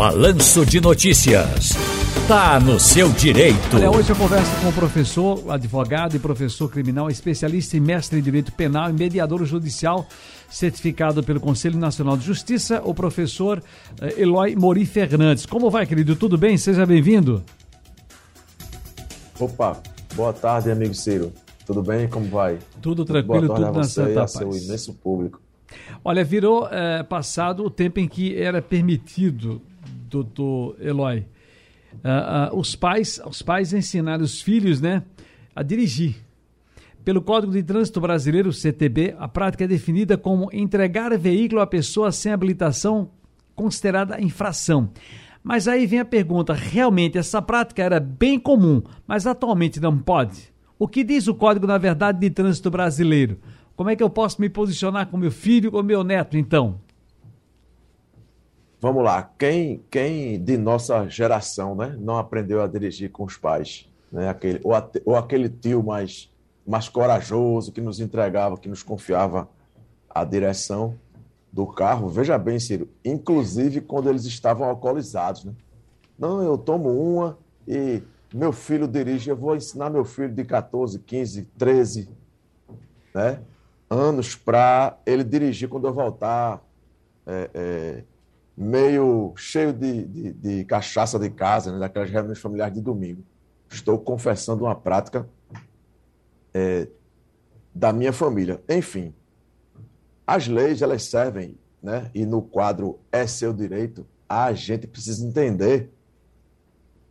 Balanço de Notícias. Tá no seu direito. Olha, hoje eu converso com o professor, advogado e professor criminal, especialista em mestre em direito penal e mediador judicial, certificado pelo Conselho Nacional de Justiça, o professor eh, Eloy Mori Fernandes. Como vai, querido? Tudo bem? Seja bem-vindo. Opa, boa tarde, amigo Ciro. Tudo bem? Como vai? Tudo tranquilo, boa tarde tudo na você santa e a paz. seu imenso público. Olha, virou eh, passado o tempo em que era permitido, doutor Eloy, ah, ah, os pais os pais ensinarem os filhos né, a dirigir. Pelo Código de Trânsito Brasileiro, CTB, a prática é definida como entregar veículo a pessoa sem habilitação considerada infração. Mas aí vem a pergunta: realmente essa prática era bem comum, mas atualmente não pode? O que diz o Código, na verdade, de Trânsito Brasileiro? Como é que eu posso me posicionar com meu filho ou meu neto, então? Vamos lá. Quem, quem de nossa geração né, não aprendeu a dirigir com os pais? Né? Aquele, ou, ou aquele tio mais, mais corajoso que nos entregava, que nos confiava a direção do carro. Veja bem, Ciro, inclusive quando eles estavam alcoolizados. Né? Não, eu tomo uma e meu filho dirige, eu vou ensinar meu filho de 14, 15, 13 né, anos para ele dirigir quando eu voltar é, é, meio cheio de, de, de cachaça de casa, né, daquelas reuniões familiares de domingo. Estou confessando uma prática é, da minha família. Enfim, as leis elas servem, né, e no quadro é seu direito, a gente precisa entender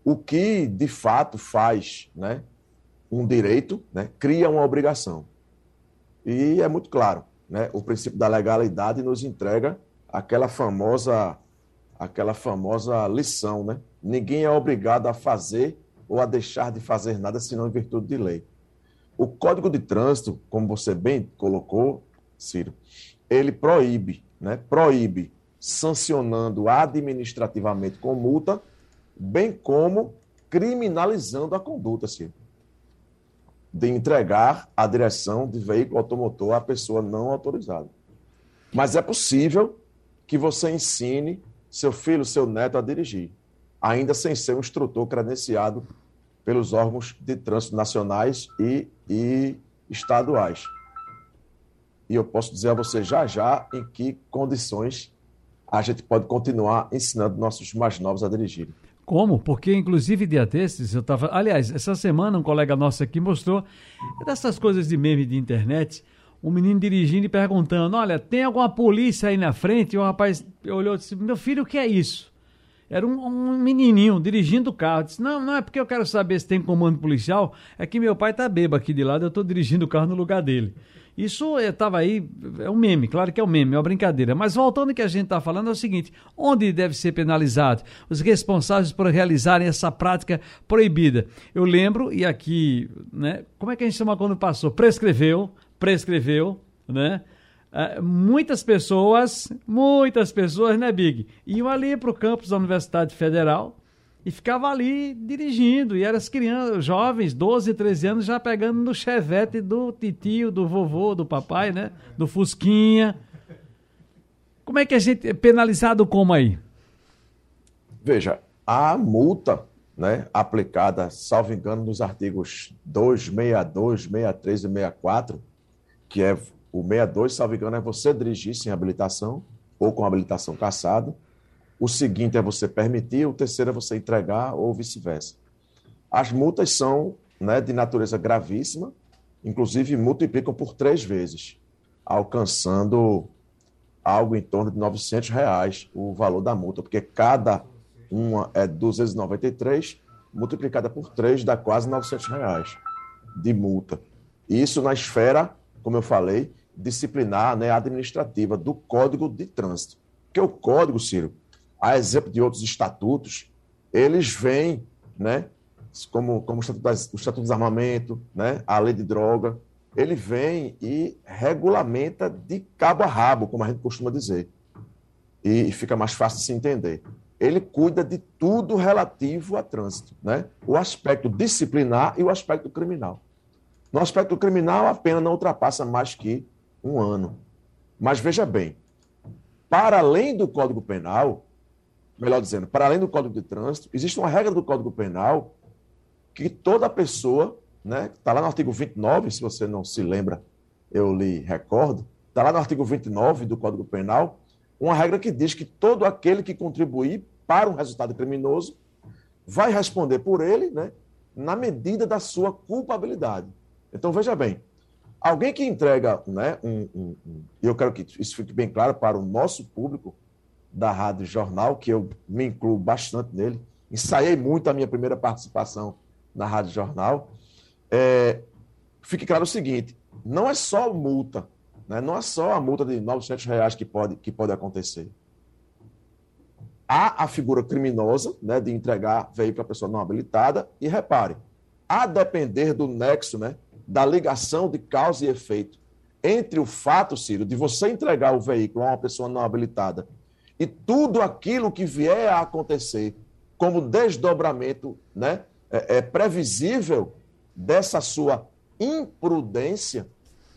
o que de fato faz, né, um direito, né, cria uma obrigação. E é muito claro, né? O princípio da legalidade nos entrega aquela famosa aquela famosa lição, né? Ninguém é obrigado a fazer ou a deixar de fazer nada senão em virtude de lei. O Código de Trânsito, como você bem colocou, Ciro, ele proíbe, né? Proíbe sancionando administrativamente com multa, bem como criminalizando a conduta, Ciro de entregar a direção de veículo automotor à pessoa não autorizada. Mas é possível que você ensine seu filho, seu neto a dirigir, ainda sem ser um instrutor credenciado pelos órgãos de trânsito nacionais e, e estaduais. E eu posso dizer a você já já em que condições a gente pode continuar ensinando nossos mais novos a dirigirem. Como? Porque, inclusive, dia desses, eu estava. Aliás, essa semana um colega nosso aqui mostrou dessas coisas de meme de internet, um menino dirigindo e perguntando: Olha, tem alguma polícia aí na frente? E o rapaz olhou e disse: Meu filho, o que é isso? Era um, um menininho dirigindo o carro. Disse: Não, não é porque eu quero saber se tem comando policial, é que meu pai tá bêbado aqui de lado, eu estou dirigindo o carro no lugar dele. Isso estava aí, é um meme, claro que é um meme, é uma brincadeira. Mas voltando ao que a gente está falando, é o seguinte: onde deve ser penalizado? Os responsáveis por realizarem essa prática proibida. Eu lembro, e aqui, né? Como é que a gente chama quando passou? Prescreveu, prescreveu, né? Ah, muitas pessoas, muitas pessoas, né, Big? Iam ali para o campus da Universidade Federal e ficava ali dirigindo. E eram as crianças, jovens, 12, 13 anos, já pegando no chevette do titio, do vovô, do papai, né? Do Fusquinha. Como é que a gente é penalizado como aí? Veja, a multa né, aplicada, salvo engano, nos artigos 262, 63 e 64, que é o 62, salvo engano, é você dirigir sem habilitação ou com habilitação cassada. O seguinte é você permitir, o terceiro é você entregar ou vice-versa. As multas são né, de natureza gravíssima, inclusive multiplicam por três vezes, alcançando algo em torno de 900 reais o valor da multa, porque cada uma é 293, multiplicada por três dá quase 900 reais de multa. Isso na esfera, como eu falei, disciplinar, né, administrativa do Código de Trânsito. Porque o Código, Ciro, a exemplo de outros estatutos, eles vêm, né, como, como o, estatuto das, o Estatuto do Desarmamento, né, a Lei de Droga, ele vem e regulamenta de cabo a rabo, como a gente costuma dizer. E, e fica mais fácil de se entender. Ele cuida de tudo relativo a trânsito, né? O aspecto disciplinar e o aspecto criminal. No aspecto criminal, a pena não ultrapassa mais que um ano. Mas veja bem, para além do Código Penal, melhor dizendo, para além do Código de Trânsito, existe uma regra do Código Penal que toda pessoa, né, está lá no artigo 29, se você não se lembra, eu lhe recordo, está lá no artigo 29 do Código Penal, uma regra que diz que todo aquele que contribuir para um resultado criminoso vai responder por ele, né, na medida da sua culpabilidade. Então, veja bem, alguém que entrega, né, um, um, um, eu quero que isso fique bem claro para o nosso público da Rádio Jornal, que eu me incluo bastante nele, ensaiei muito a minha primeira participação na Rádio Jornal. É, fique claro o seguinte: não é só multa, né, não é só a multa de 900 reais que pode, que pode acontecer. Há a figura criminosa né, de entregar veículo à pessoa não habilitada, e repare, a depender do nexo, né, da ligação de causa e efeito entre o fato, Ciro, de você entregar o veículo a uma pessoa não habilitada e tudo aquilo que vier a acontecer como desdobramento né, é, é previsível dessa sua imprudência,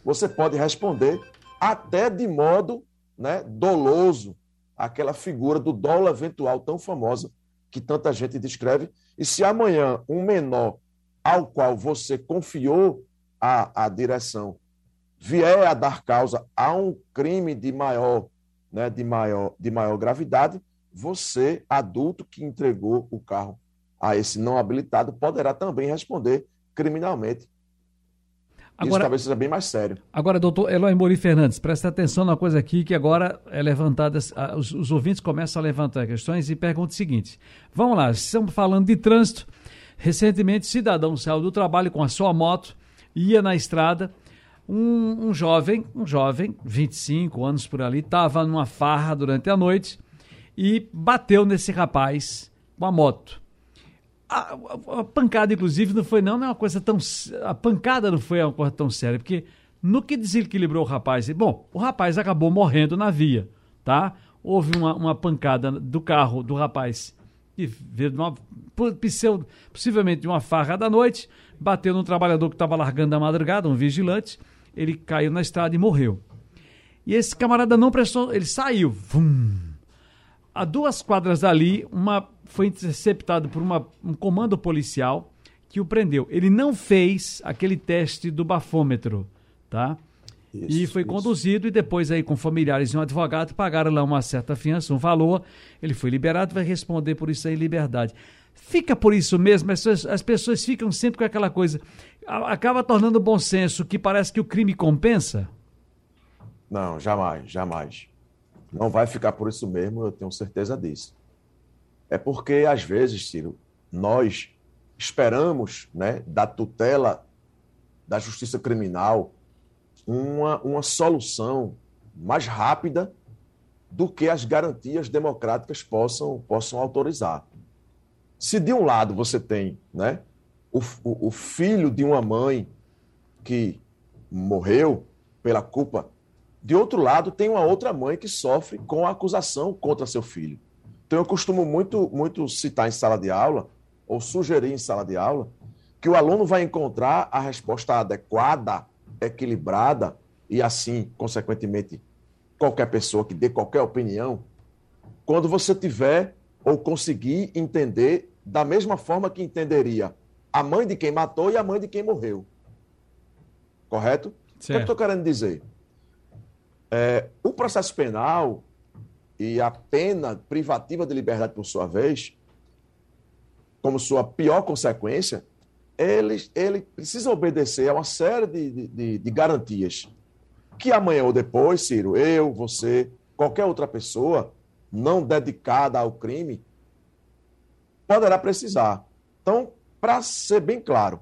você pode responder até de modo né, doloso, aquela figura do dolo eventual tão famosa que tanta gente descreve. E se amanhã um menor ao qual você confiou a, a direção vier a dar causa a um crime de maior, né, de maior, de maior gravidade, você, adulto que entregou o carro a esse não habilitado, poderá também responder criminalmente. Agora, Isso talvez seja bem mais sério. Agora, doutor Eloy Mori Fernandes, presta atenção na coisa aqui que agora é levantada, os, os ouvintes começam a levantar questões e perguntam o seguinte: vamos lá, estamos falando de trânsito. Recentemente, cidadão saiu do trabalho com a sua moto, ia na estrada, um, um jovem, um jovem, 25 anos por ali, estava numa farra durante a noite e bateu nesse rapaz com a moto. A, a, a, pancada, inclusive, não foi não, não é uma coisa tão. A pancada não foi uma coisa tão séria, porque no que desequilibrou o rapaz. Bom, o rapaz acabou morrendo na via, tá? Houve uma, uma pancada do carro do rapaz que veio de uma, possivelmente de uma farra da noite, bateu num trabalhador que estava largando a madrugada, um vigilante, ele caiu na estrada e morreu. E esse camarada não prestou, ele saiu. Vum. A duas quadras dali, uma foi interceptado por uma, um comando policial que o prendeu. Ele não fez aquele teste do bafômetro, tá? Isso, e foi isso. conduzido e depois aí com familiares e um advogado pagaram lá uma certa fiança, um valor. Ele foi liberado, vai responder por isso aí em liberdade. Fica por isso mesmo, as pessoas, as pessoas ficam sempre com aquela coisa. Acaba tornando bom senso que parece que o crime compensa? Não, jamais, jamais. Não vai ficar por isso mesmo, eu tenho certeza disso. É porque, às vezes, Ciro, nós esperamos né, da tutela da justiça criminal uma, uma solução mais rápida do que as garantias democráticas possam, possam autorizar. Se de um lado você tem né, o, o, o filho de uma mãe que morreu pela culpa, de outro lado tem uma outra mãe que sofre com a acusação contra seu filho. Então eu costumo muito, muito citar em sala de aula, ou sugerir em sala de aula, que o aluno vai encontrar a resposta adequada, equilibrada, e assim, consequentemente, qualquer pessoa que dê qualquer opinião, quando você tiver ou conseguir entender da mesma forma que entenderia a mãe de quem matou e a mãe de quem morreu. Correto? Certo. O que eu estou querendo dizer? É, o processo penal e a pena privativa de liberdade, por sua vez, como sua pior consequência, ele, ele precisa obedecer a uma série de, de, de garantias que amanhã ou depois, Ciro, eu, você, qualquer outra pessoa não dedicada ao crime, poderá precisar. Então, para ser bem claro,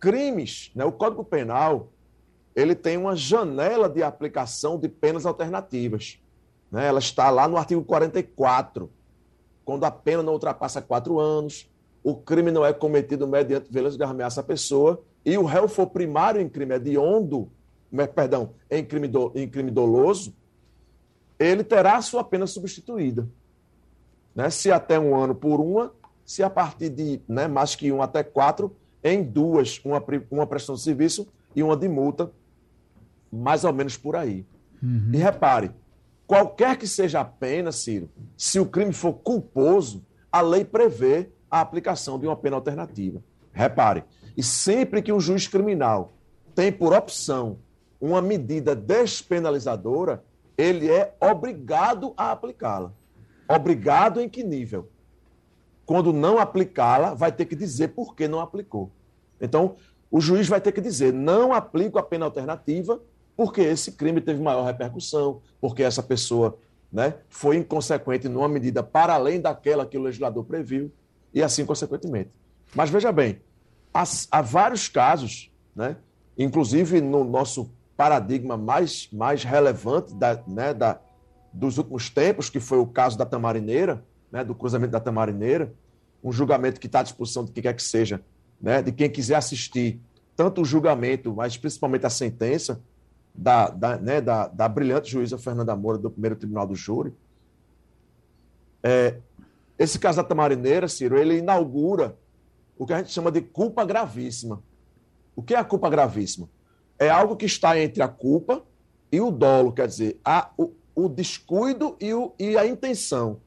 crimes, né, o Código Penal, ele tem uma janela de aplicação de penas alternativas. Né? Ela está lá no artigo 44, quando a pena não ultrapassa quatro anos, o crime não é cometido mediante violência de ameaça à pessoa e o réu for primário em crime hediondo, perdão, em crime, do, em crime doloso, ele terá a sua pena substituída. Né? Se até um ano por uma, se a partir de né, mais que um até quatro, em duas, uma, uma prestação de serviço e uma de multa, mais ou menos por aí. Uhum. E repare, Qualquer que seja a pena, Ciro, se o crime for culposo, a lei prevê a aplicação de uma pena alternativa. Repare, e sempre que um juiz criminal tem por opção uma medida despenalizadora, ele é obrigado a aplicá-la. Obrigado em que nível? Quando não aplicá-la, vai ter que dizer por que não aplicou. Então, o juiz vai ter que dizer: não aplico a pena alternativa porque esse crime teve maior repercussão, porque essa pessoa né, foi inconsequente numa medida para além daquela que o legislador previu, e assim consequentemente. Mas veja bem, há, há vários casos, né, inclusive no nosso paradigma mais, mais relevante da, né, da, dos últimos tempos, que foi o caso da Tamarineira, né, do cruzamento da Tamarineira, um julgamento que está à disposição de quem quer que seja, né, de quem quiser assistir tanto o julgamento, mas principalmente a sentença, da, da, né, da, da brilhante juíza Fernanda Moura, do primeiro tribunal do júri. É, esse caso da Tamarineira, Ciro, ele inaugura o que a gente chama de culpa gravíssima. O que é a culpa gravíssima? É algo que está entre a culpa e o dolo, quer dizer, a, o, o descuido e, o, e a intenção,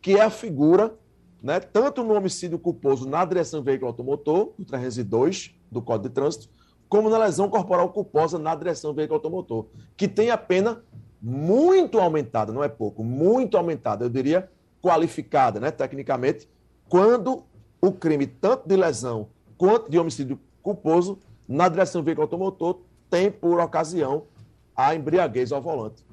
que é a figura, né, tanto no homicídio culposo na direção do veículo automotor, no 302 do Código de Trânsito, como na lesão corporal culposa na direção do veículo automotor, que tem a pena muito aumentada, não é pouco, muito aumentada, eu diria qualificada, né, tecnicamente, quando o crime, tanto de lesão quanto de homicídio culposo, na direção do veículo automotor, tem por ocasião a embriaguez ao volante,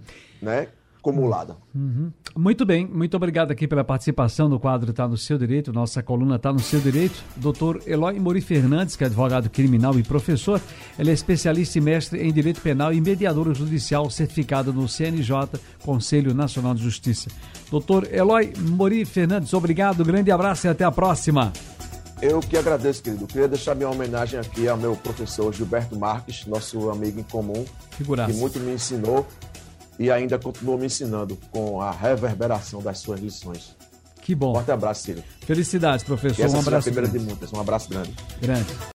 né? Acumulada. Uhum. Muito bem, muito obrigado aqui pela participação no quadro Está no Seu Direito, nossa coluna Está no Seu Direito. Doutor Eloy Mori Fernandes, que é advogado criminal e professor, ele é especialista e mestre em Direito Penal e mediador judicial certificado no CNJ, Conselho Nacional de Justiça. Doutor Eloy Mori Fernandes, obrigado, grande abraço e até a próxima. Eu que agradeço, querido. Queria deixar minha homenagem aqui ao meu professor Gilberto Marques, nosso amigo em comum, Figuraça. que muito me ensinou e ainda continua me ensinando com a reverberação das suas lições. Que bom. Forte abraço, Ciro. Felicidades, professor. Um abraço. a primeira grande. de muitas. Um abraço grande. Grande.